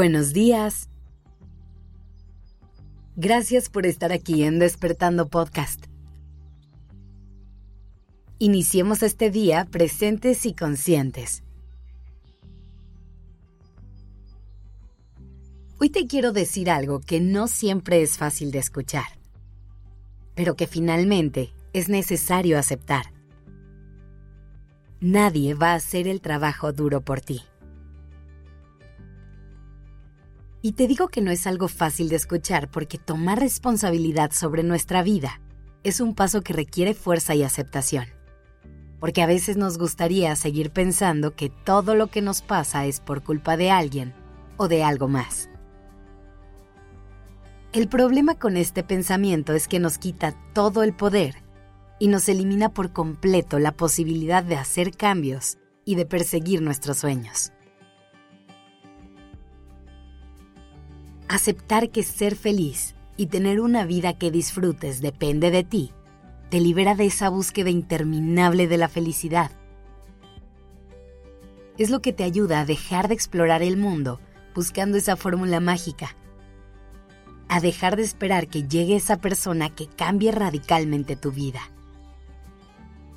Buenos días. Gracias por estar aquí en Despertando Podcast. Iniciemos este día presentes y conscientes. Hoy te quiero decir algo que no siempre es fácil de escuchar, pero que finalmente es necesario aceptar. Nadie va a hacer el trabajo duro por ti. Y te digo que no es algo fácil de escuchar porque tomar responsabilidad sobre nuestra vida es un paso que requiere fuerza y aceptación. Porque a veces nos gustaría seguir pensando que todo lo que nos pasa es por culpa de alguien o de algo más. El problema con este pensamiento es que nos quita todo el poder y nos elimina por completo la posibilidad de hacer cambios y de perseguir nuestros sueños. Aceptar que ser feliz y tener una vida que disfrutes depende de ti, te libera de esa búsqueda interminable de la felicidad. Es lo que te ayuda a dejar de explorar el mundo buscando esa fórmula mágica, a dejar de esperar que llegue esa persona que cambie radicalmente tu vida,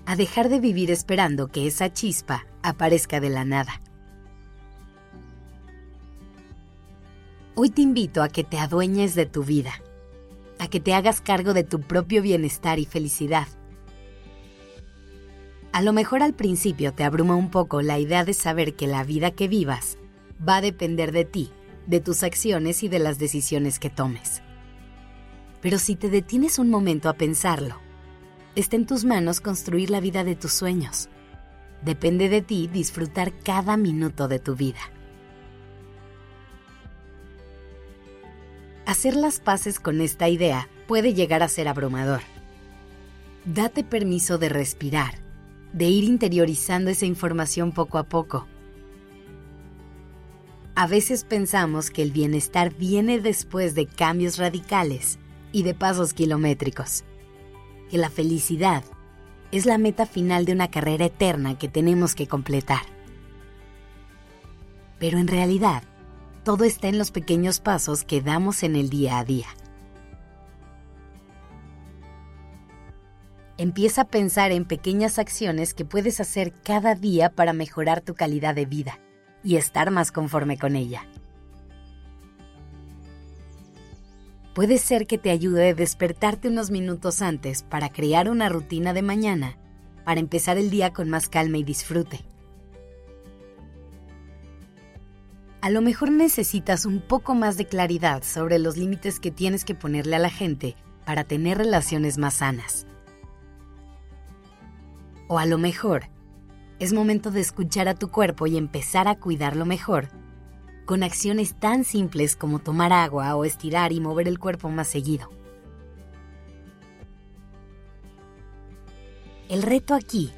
a dejar de vivir esperando que esa chispa aparezca de la nada. Hoy te invito a que te adueñes de tu vida, a que te hagas cargo de tu propio bienestar y felicidad. A lo mejor al principio te abruma un poco la idea de saber que la vida que vivas va a depender de ti, de tus acciones y de las decisiones que tomes. Pero si te detienes un momento a pensarlo, está en tus manos construir la vida de tus sueños. Depende de ti disfrutar cada minuto de tu vida. Hacer las paces con esta idea puede llegar a ser abrumador. Date permiso de respirar, de ir interiorizando esa información poco a poco. A veces pensamos que el bienestar viene después de cambios radicales y de pasos kilométricos, que la felicidad es la meta final de una carrera eterna que tenemos que completar. Pero en realidad, todo está en los pequeños pasos que damos en el día a día. Empieza a pensar en pequeñas acciones que puedes hacer cada día para mejorar tu calidad de vida y estar más conforme con ella. Puede ser que te ayude a despertarte unos minutos antes para crear una rutina de mañana para empezar el día con más calma y disfrute. A lo mejor necesitas un poco más de claridad sobre los límites que tienes que ponerle a la gente para tener relaciones más sanas. O a lo mejor es momento de escuchar a tu cuerpo y empezar a cuidarlo mejor con acciones tan simples como tomar agua o estirar y mover el cuerpo más seguido. El reto aquí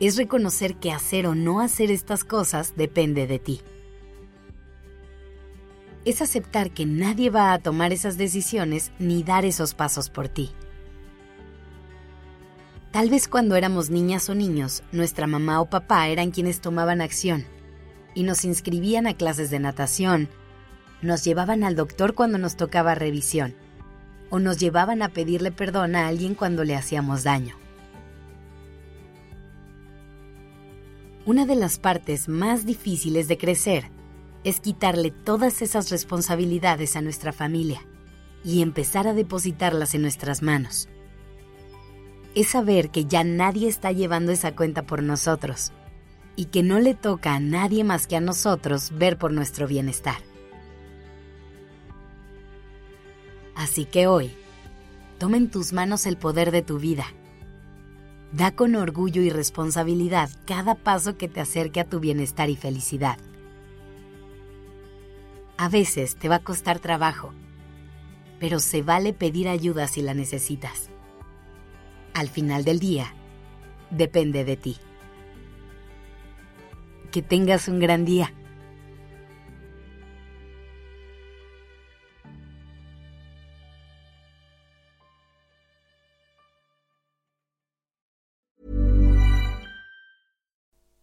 es reconocer que hacer o no hacer estas cosas depende de ti es aceptar que nadie va a tomar esas decisiones ni dar esos pasos por ti. Tal vez cuando éramos niñas o niños, nuestra mamá o papá eran quienes tomaban acción y nos inscribían a clases de natación, nos llevaban al doctor cuando nos tocaba revisión o nos llevaban a pedirle perdón a alguien cuando le hacíamos daño. Una de las partes más difíciles de crecer es quitarle todas esas responsabilidades a nuestra familia y empezar a depositarlas en nuestras manos. Es saber que ya nadie está llevando esa cuenta por nosotros y que no le toca a nadie más que a nosotros ver por nuestro bienestar. Así que hoy, toma en tus manos el poder de tu vida. Da con orgullo y responsabilidad cada paso que te acerque a tu bienestar y felicidad. A veces te va a costar trabajo, pero se vale pedir ayuda si la necesitas. Al final del día, depende de ti. Que tengas un gran día.